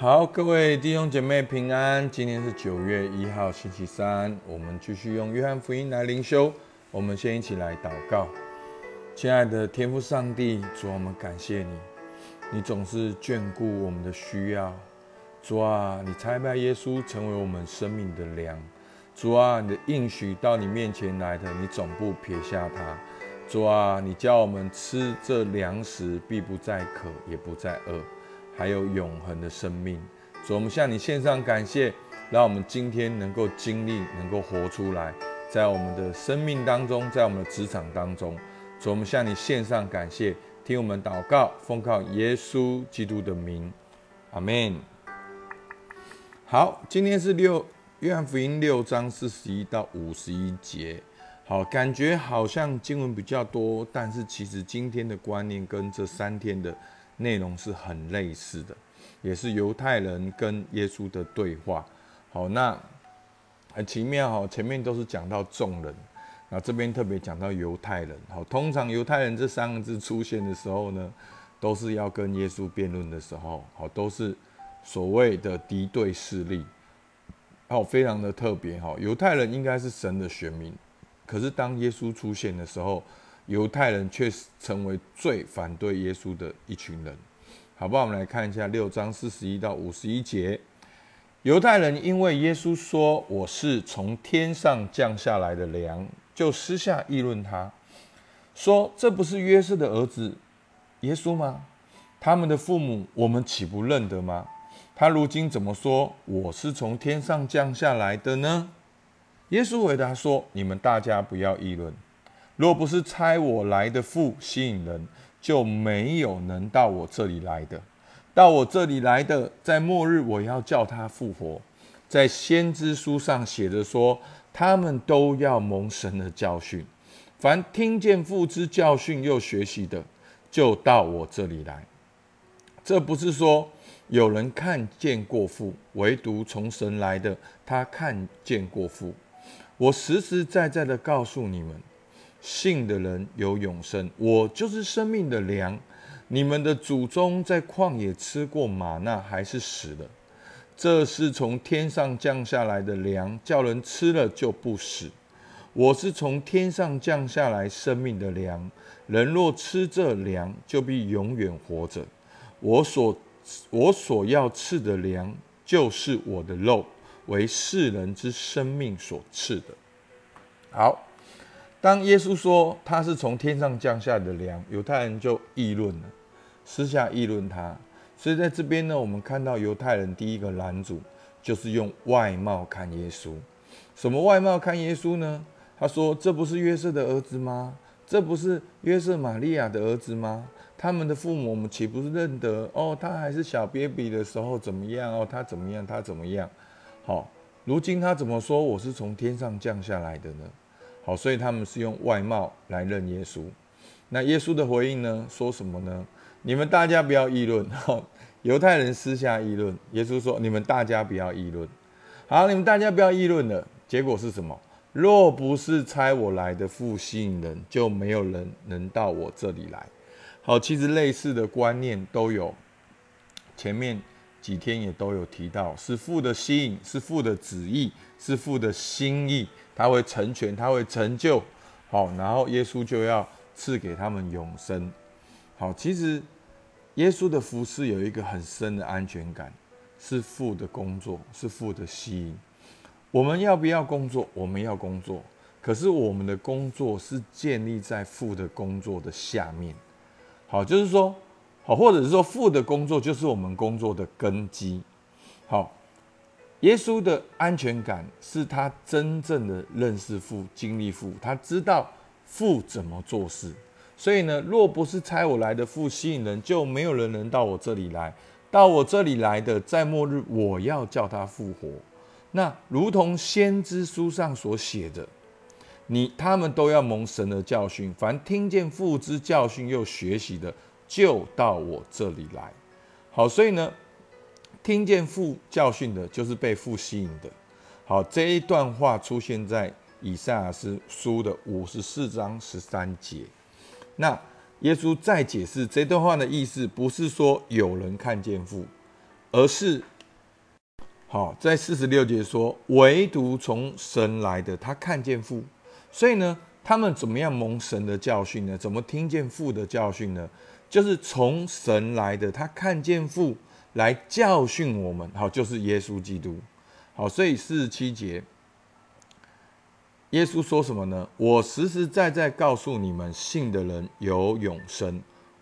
好，各位弟兄姐妹平安。今天是九月一号，星期三，我们继续用约翰福音来灵修。我们先一起来祷告。亲爱的天父上帝，主，我们感谢你，你总是眷顾我们的需要。主啊，你差派耶稣成为我们生命的粮。主啊，你的应许到你面前来的，你总不撇下他。主啊，你叫我们吃这粮食，必不再渴，也不再饿。还有永恒的生命，主，我们向你献上感谢，让我们今天能够经历，能够活出来，在我们的生命当中，在我们的职场当中，主，我们向你献上感谢，听我们祷告，奉靠耶稣基督的名，阿门。好，今天是六约翰福音六章四十一到五十一节，好，感觉好像经文比较多，但是其实今天的观念跟这三天的。内容是很类似的，也是犹太人跟耶稣的对话。好，那很奇妙哈，前面都是讲到众人，那这边特别讲到犹太人。好，通常犹太人这三个字出现的时候呢，都是要跟耶稣辩论的时候，好，都是所谓的敌对势力。好，非常的特别哈，犹太人应该是神的选民，可是当耶稣出现的时候。犹太人却成为最反对耶稣的一群人，好不好？我们来看一下六章四十一到五十一节。犹太人因为耶稣说我是从天上降下来的粮，就私下议论他，说这不是约瑟的儿子耶稣吗？他们的父母我们岂不认得吗？他如今怎么说我是从天上降下来的呢？耶稣回答说：你们大家不要议论。若不是差我来的父吸引人，就没有能到我这里来的。到我这里来的，在末日我要叫他复活。在先知书上写着说，他们都要蒙神的教训。凡听见父之教训又学习的，就到我这里来。这不是说有人看见过父，唯独从神来的，他看见过父。我实实在在的告诉你们。信的人有永生，我就是生命的粮。你们的祖宗在旷野吃过玛纳，还是死了。这是从天上降下来的粮，叫人吃了就不死。我是从天上降下来生命的粮，人若吃这粮，就必永远活着。我所我所要赐的粮，就是我的肉，为世人之生命所赐的。好。当耶稣说他是从天上降下的粮，犹太人就议论了，私下议论他。所以在这边呢，我们看到犹太人第一个拦阻，就是用外貌看耶稣。什么外貌看耶稣呢？他说：“这不是约瑟的儿子吗？这不是约瑟玛利亚的儿子吗？他们的父母们岂不是认得？哦，他还是小 baby 的时候怎么样？哦，他怎么样？他怎么样？好，如今他怎么说我是从天上降下来的呢？”好，所以他们是用外貌来认耶稣。那耶稣的回应呢？说什么呢？你们大家不要议论。哈犹太人私下议论，耶稣说：“你们大家不要议论。”好，你们大家不要议论了。结果是什么？若不是差我来的父吸引人，就没有人能到我这里来。好，其实类似的观念都有，前面几天也都有提到，是父的吸引，是父的旨意，是父的心意。他会成全，他会成就，好，然后耶稣就要赐给他们永生。好，其实耶稣的服饰有一个很深的安全感，是父的工作，是父的吸引。我们要不要工作？我们要工作，可是我们的工作是建立在父的工作的下面。好，就是说，好，或者是说父的工作就是我们工作的根基。好。耶稣的安全感是他真正的认识父、经历父，他知道父怎么做事。所以呢，若不是差我来的父吸引人，就没有人能到我这里来。到我这里来的，在末日我要叫他复活。那如同先知书上所写的，你他们都要蒙神的教训。凡听见父之教训又学习的，就到我这里来。好，所以呢。听见父教训的，就是被父吸引的。好，这一段话出现在以赛亚斯书的五十四章十三节。那耶稣再解释这段话的意思，不是说有人看见父，而是好在四十六节说，唯独从神来的，他看见父。所以呢，他们怎么样蒙神的教训呢？怎么听见父的教训呢？就是从神来的，他看见父来教训我们。好，就是耶稣基督。好，所以四十七节，耶稣说什么呢？我实实在在告诉你们，信的人有永生，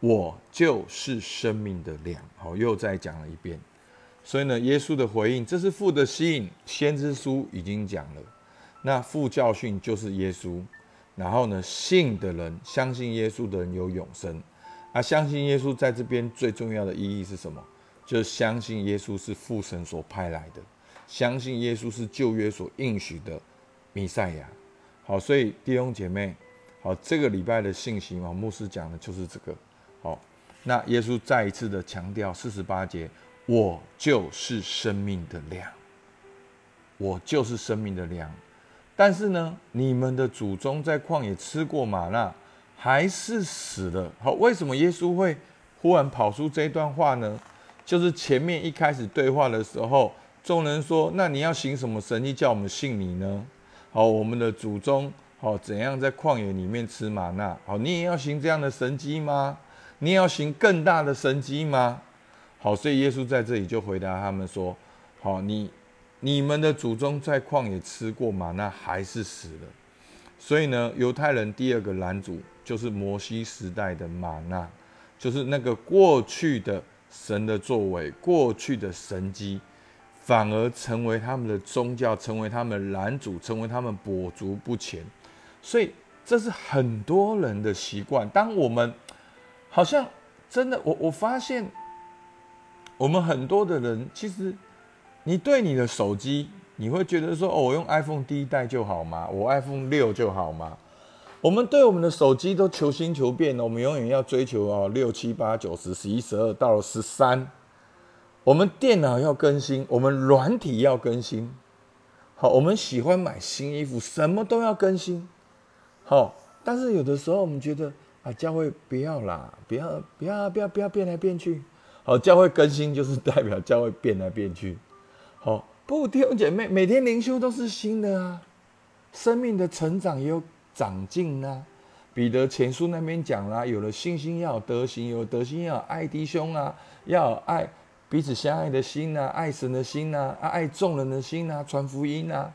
我就是生命的粮。好，又再讲了一遍。所以呢，耶稣的回应，这是父的吸引。先知书已经讲了。那父教训就是耶稣，然后呢，信的人相信耶稣的人有永生，啊，相信耶稣在这边最重要的意义是什么？就相信耶稣是父神所派来的，相信耶稣是旧约所应许的弥赛亚。好，所以弟兄姐妹，好，这个礼拜的信息嘛，牧师讲的就是这个。好，那耶稣再一次的强调四十八节，我就是生命的粮，我就是生命的粮。但是呢，你们的祖宗在旷野吃过玛纳，还是死了。好，为什么耶稣会忽然跑出这段话呢？就是前面一开始对话的时候，众人说：“那你要行什么神迹，叫我们信你呢？”好，我们的祖宗好怎样在旷野里面吃玛纳？好，你也要行这样的神迹吗？你也要行更大的神迹吗？好，所以耶稣在这里就回答他们说：“好，你。”你们的祖宗在旷野吃过吗？那还是死了。所以呢，犹太人第二个拦阻就是摩西时代的玛纳，就是那个过去的神的作为、过去的神迹，反而成为他们的宗教，成为他们拦阻，成为他们跛足不前。所以这是很多人的习惯。当我们好像真的，我我发现我们很多的人其实。你对你的手机，你会觉得说，哦，我用 iPhone 第一代就好吗？我 iPhone 六就好吗？我们对我们的手机都求新求变了，我们永远要追求哦，六七八九十十一十二到了十三，我们电脑要更新，我们软体要更新，好，我们喜欢买新衣服，什么都要更新，好，但是有的时候我们觉得啊，教会不要啦，不要不要不要不要变来变去，好，教会更新就是代表教会变来变去。好，不，弟兄姐妹，每天灵修都是新的啊，生命的成长也有长进啊。彼得前书那边讲啦，有了信心要有德行，有德行要有爱弟兄啊，要有爱彼此相爱的心呐，爱神的心呐，爱众人的心呐，传福音呐。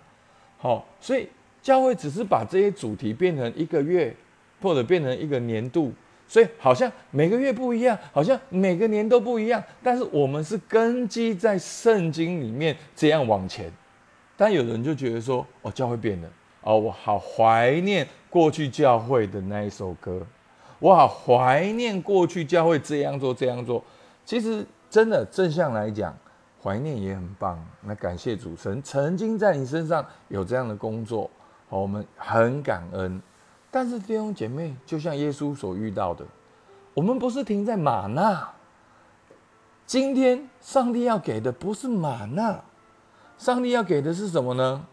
好，所以教会只是把这些主题变成一个月，或者变成一个年度。所以好像每个月不一样，好像每个年都不一样，但是我们是根基在圣经里面这样往前。但有人就觉得说，哦，教会变了，哦，我好怀念过去教会的那一首歌，我好怀念过去教会这样做这样做。其实真的正向来讲，怀念也很棒。那感谢主神曾经在你身上有这样的工作，好，我们很感恩。但是弟兄姐妹，就像耶稣所遇到的，我们不是停在玛纳。今天上帝要给的不是玛纳，上帝要给的是什么呢？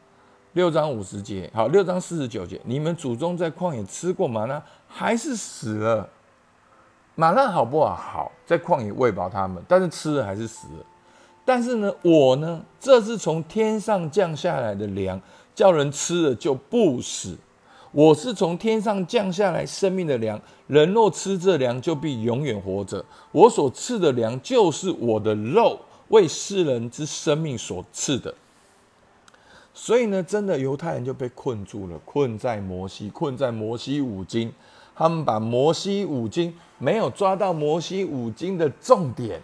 六章五十节，好，六章四十九节，你们祖宗在旷野吃过玛纳，还是死了？玛纳好不好？好，在旷野喂饱他们，但是吃了还是死了。但是呢，我呢，这是从天上降下来的粮，叫人吃了就不死。我是从天上降下来生命的粮，人若吃这粮，就必永远活着。我所赐的粮，就是我的肉，为世人之生命所赐的。所以呢，真的犹太人就被困住了，困在摩西，困在摩西五经。他们把摩西五经没有抓到摩西五经的重点，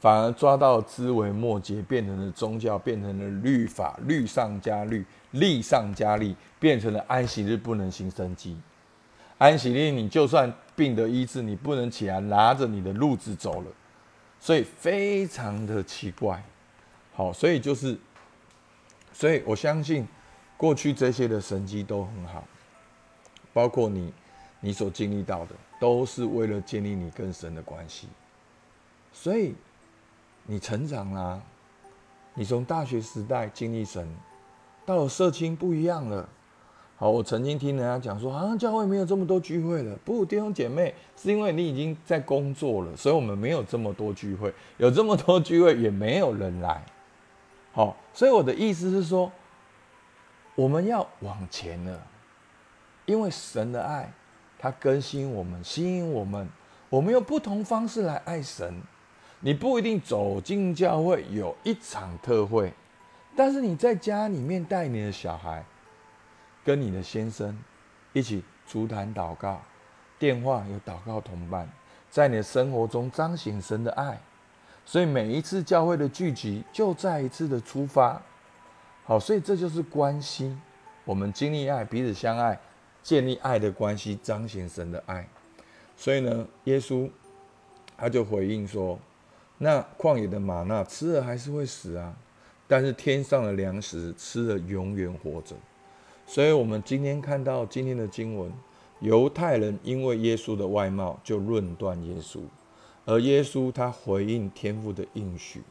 反而抓到枝微末节，变成了宗教，变成了律法，律上加律。利上加利，变成了安息日不能行生机。安息日你就算病得医治，你不能起来拿着你的路子走了，所以非常的奇怪。好，所以就是，所以我相信过去这些的神迹都很好，包括你你所经历到的，都是为了建立你跟神的关系。所以你成长啦，你从大学时代经历神。到了社青不一样了，好，我曾经听人家讲说，好像教会没有这么多聚会了。不，弟兄姐妹，是因为你已经在工作了，所以我们没有这么多聚会。有这么多聚会，也没有人来。好，所以我的意思是说，我们要往前了，因为神的爱，它更新我们，吸引我们。我们用不同方式来爱神。你不一定走进教会有一场特会，但是你在家里面带你的小孩。跟你的先生一起足坛祷告，电话有祷告同伴，在你的生活中彰显神的爱。所以每一次教会的聚集，就再一次的出发。好，所以这就是关系。我们经历爱，彼此相爱，建立爱的关系，彰显神的爱。所以呢，耶稣他就回应说：“那旷野的玛纳吃了还是会死啊，但是天上的粮食吃了永远活着。”所以，我们今天看到今天的经文，犹太人因为耶稣的外貌就论断耶稣，而耶稣他回应天父的应许，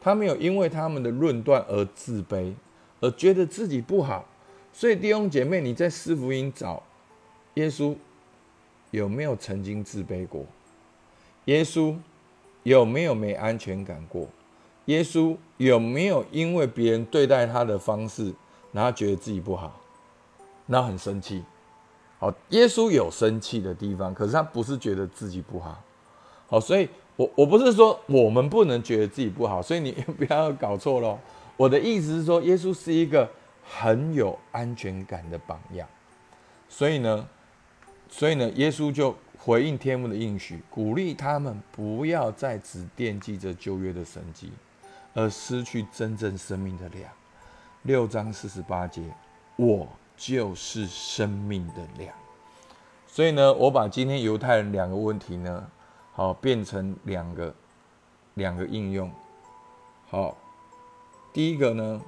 他没有因为他们的论断而自卑，而觉得自己不好。所以弟兄姐妹，你在四福音找耶稣，有没有曾经自卑过？耶稣有没有没安全感过？耶稣有没有因为别人对待他的方式，然后觉得自己不好？那很生气，好，耶稣有生气的地方，可是他不是觉得自己不好，好，所以我我不是说我们不能觉得自己不好，所以你 不要搞错喽。我的意思是说，耶稣是一个很有安全感的榜样，所以呢，所以呢，耶稣就回应天父的应许，鼓励他们不要再只惦记着旧约的神迹，而失去真正生命的量。六章四十八节，我。就是生命的量，所以呢，我把今天犹太人两个问题呢，好变成两个两个应用。好，第一个呢，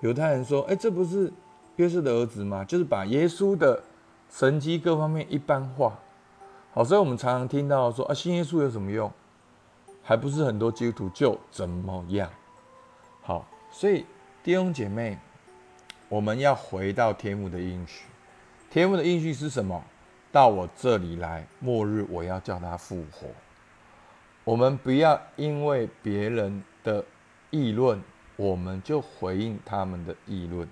犹太人说：“哎，这不是约瑟的儿子吗？”就是把耶稣的神迹各方面一般化。好，所以我们常常听到说：“啊，信耶稣有什么用？还不是很多基督徒就怎么样？”好，所以弟兄姐妹。我们要回到天父的应许，天父的应许是什么？到我这里来，末日我要叫他复活。我们不要因为别人的议论，我们就回应他们的议论。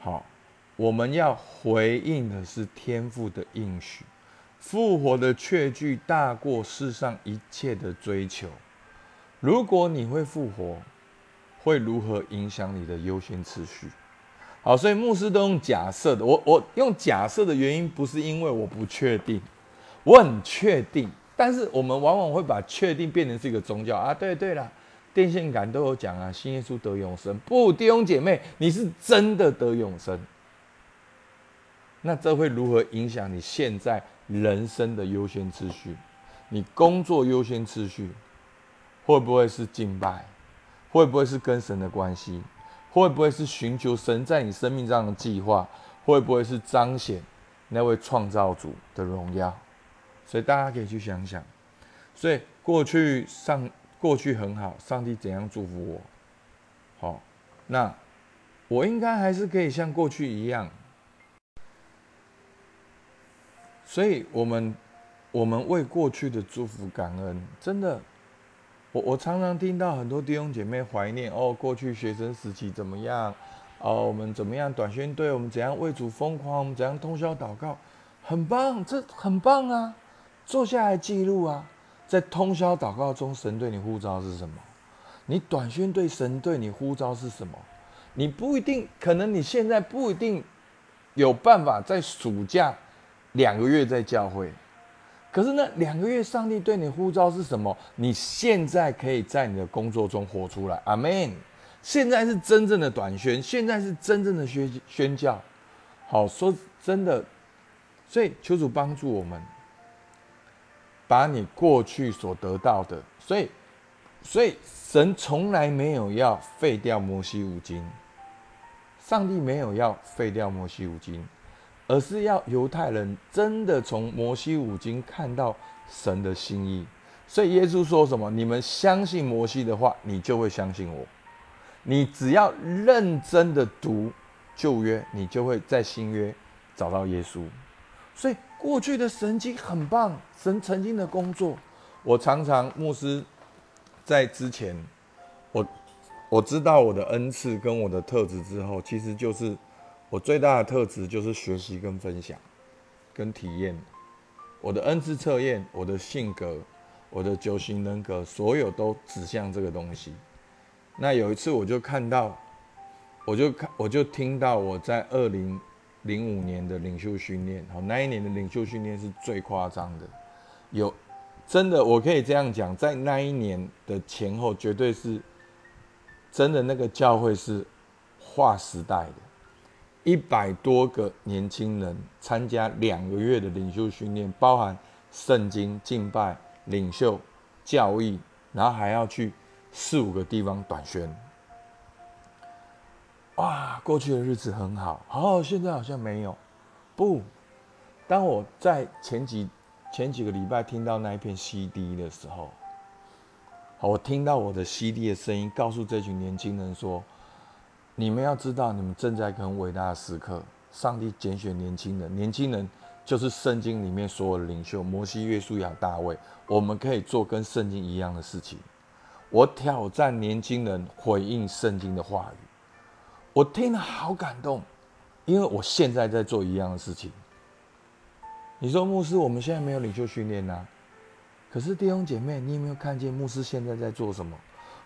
好，我们要回应的是天赋的应许，复活的确据大过世上一切的追求。如果你会复活，会如何影响你的优先次序？好，所以牧师都用假设的。我我用假设的原因不是因为我不确定，我很确定。但是我们往往会把确定变成是一个宗教啊。对对了，电线杆都有讲啊，新耶稣得永生。不，弟兄姐妹，你是真的得永生。那这会如何影响你现在人生的优先次序？你工作优先次序会不会是敬拜？会不会是跟神的关系？会不会是寻求神在你生命上的计划？会不会是彰显那位创造主的荣耀？所以大家可以去想想。所以过去上过去很好，上帝怎样祝福我？好，那我应该还是可以像过去一样。所以我们我们为过去的祝福感恩，真的。我我常常听到很多弟兄姐妹怀念哦，过去学生时期怎么样？哦，我们怎么样？短宣队我们怎样为主疯狂？我们怎样通宵祷告？很棒，这很棒啊！坐下来记录啊，在通宵祷告中，神对你呼召是什么？你短宣对神对你呼召是什么？你不一定，可能你现在不一定有办法在暑假两个月在教会。可是那两个月，上帝对你呼召是什么？你现在可以在你的工作中活出来，阿门。现在是真正的短宣，现在是真正的宣宣教。好说真的，所以求主帮助我们，把你过去所得到的，所以，所以神从来没有要废掉摩西五经，上帝没有要废掉摩西五经。而是要犹太人真的从摩西五经看到神的心意，所以耶稣说什么？你们相信摩西的话，你就会相信我。你只要认真的读旧约，你就会在新约找到耶稣。所以过去的神经很棒，神曾经的工作，我常常牧师在之前，我我知道我的恩赐跟我的特质之后，其实就是我最大的特质就是学习跟分享，跟体验。我的恩赐测验，我的性格，我的九型人格，所有都指向这个东西。那有一次我就看到，我就看我就听到我在二零。零五年的领袖训练，好，那一年的领袖训练是最夸张的，有真的，我可以这样讲，在那一年的前后，绝对是真的，那个教会是划时代的，一百多个年轻人参加两个月的领袖训练，包含圣经敬拜、领袖教义，然后还要去四五个地方短宣。哇，过去的日子很好，好，现在好像没有。不，当我在前几前几个礼拜听到那一片 CD 的时候，我听到我的 CD 的声音，告诉这群年轻人说：“你们要知道，你们正在很伟大的时刻。上帝拣选年轻人，年轻人就是圣经里面所有的领袖，摩西、约书亚、大卫。我们可以做跟圣经一样的事情。我挑战年轻人回应圣经的话语。”我听了好感动，因为我现在在做一样的事情。你说牧师，我们现在没有领袖训练呐？可是弟兄姐妹，你有没有看见牧师现在在做什么？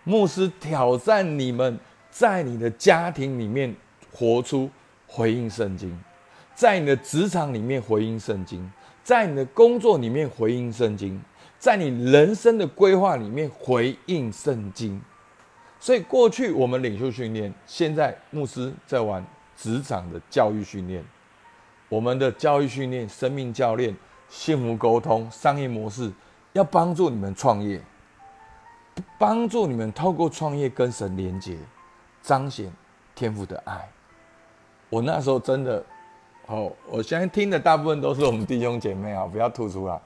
牧师挑战你们，在你的家庭里面活出回应圣经，在你的职场里面回应圣经，在你的工作里面回应圣经，在你人生的规划里面回应圣经。所以过去我们领袖训练，现在牧师在玩职场的教育训练。我们的教育训练、生命教练、幸福沟通、商业模式，要帮助你们创业，帮助你们透过创业跟神连接，彰显天赋的爱。我那时候真的，哦，我相信听的大部分都是我们弟兄姐妹啊，不要吐出来。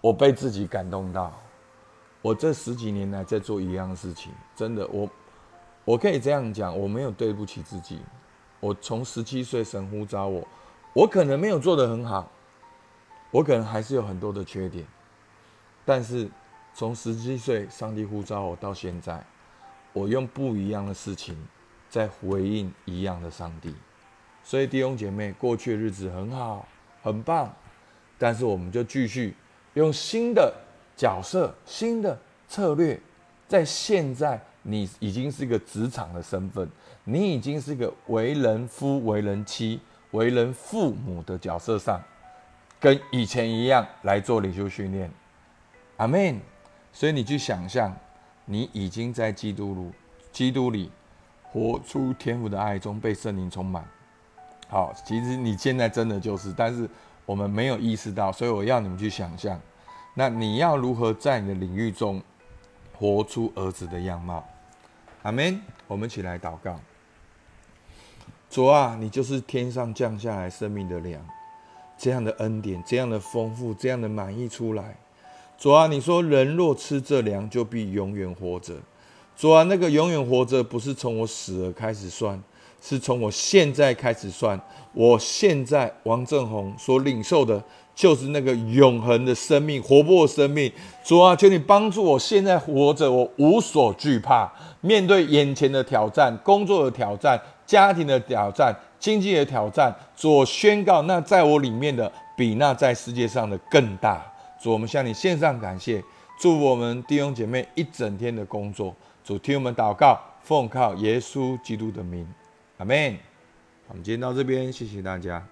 我被自己感动到。我这十几年来在做一样的事情，真的，我我可以这样讲，我没有对不起自己。我从十七岁神呼召我，我可能没有做得很好，我可能还是有很多的缺点，但是从十七岁上帝呼召我到现在，我用不一样的事情在回应一样的上帝。所以弟兄姐妹，过去的日子很好，很棒，但是我们就继续用新的。角色新的策略，在现在你已经是一个职场的身份，你已经是一个为人夫、为人妻、为人父母的角色上，跟以前一样来做领袖训练。阿门。所以你去想象，你已经在基督里，基督里活出天赋的爱中，被圣灵充满。好，其实你现在真的就是，但是我们没有意识到，所以我要你们去想象。那你要如何在你的领域中活出儿子的样貌？阿门。我们一起来祷告。主啊，你就是天上降下来生命的粮，这样的恩典，这样的丰富，这样的满意出来。主啊，你说人若吃这粮，就必永远活着。主啊，那个永远活着，不是从我死了开始算，是从我现在开始算。我现在王正宏所领受的。就是那个永恒的生命，活泼的生命。主啊，求你帮助我，现在活着，我无所惧怕。面对眼前的挑战、工作的挑战、家庭的挑战、经济的挑战，主，我宣告，那在我里面的，比那在世界上的更大。主，我们向你献上感谢，祝我们弟兄姐妹一整天的工作。主，听我们祷告，奉靠耶稣基督的名，阿门。我们今天到这边，谢谢大家。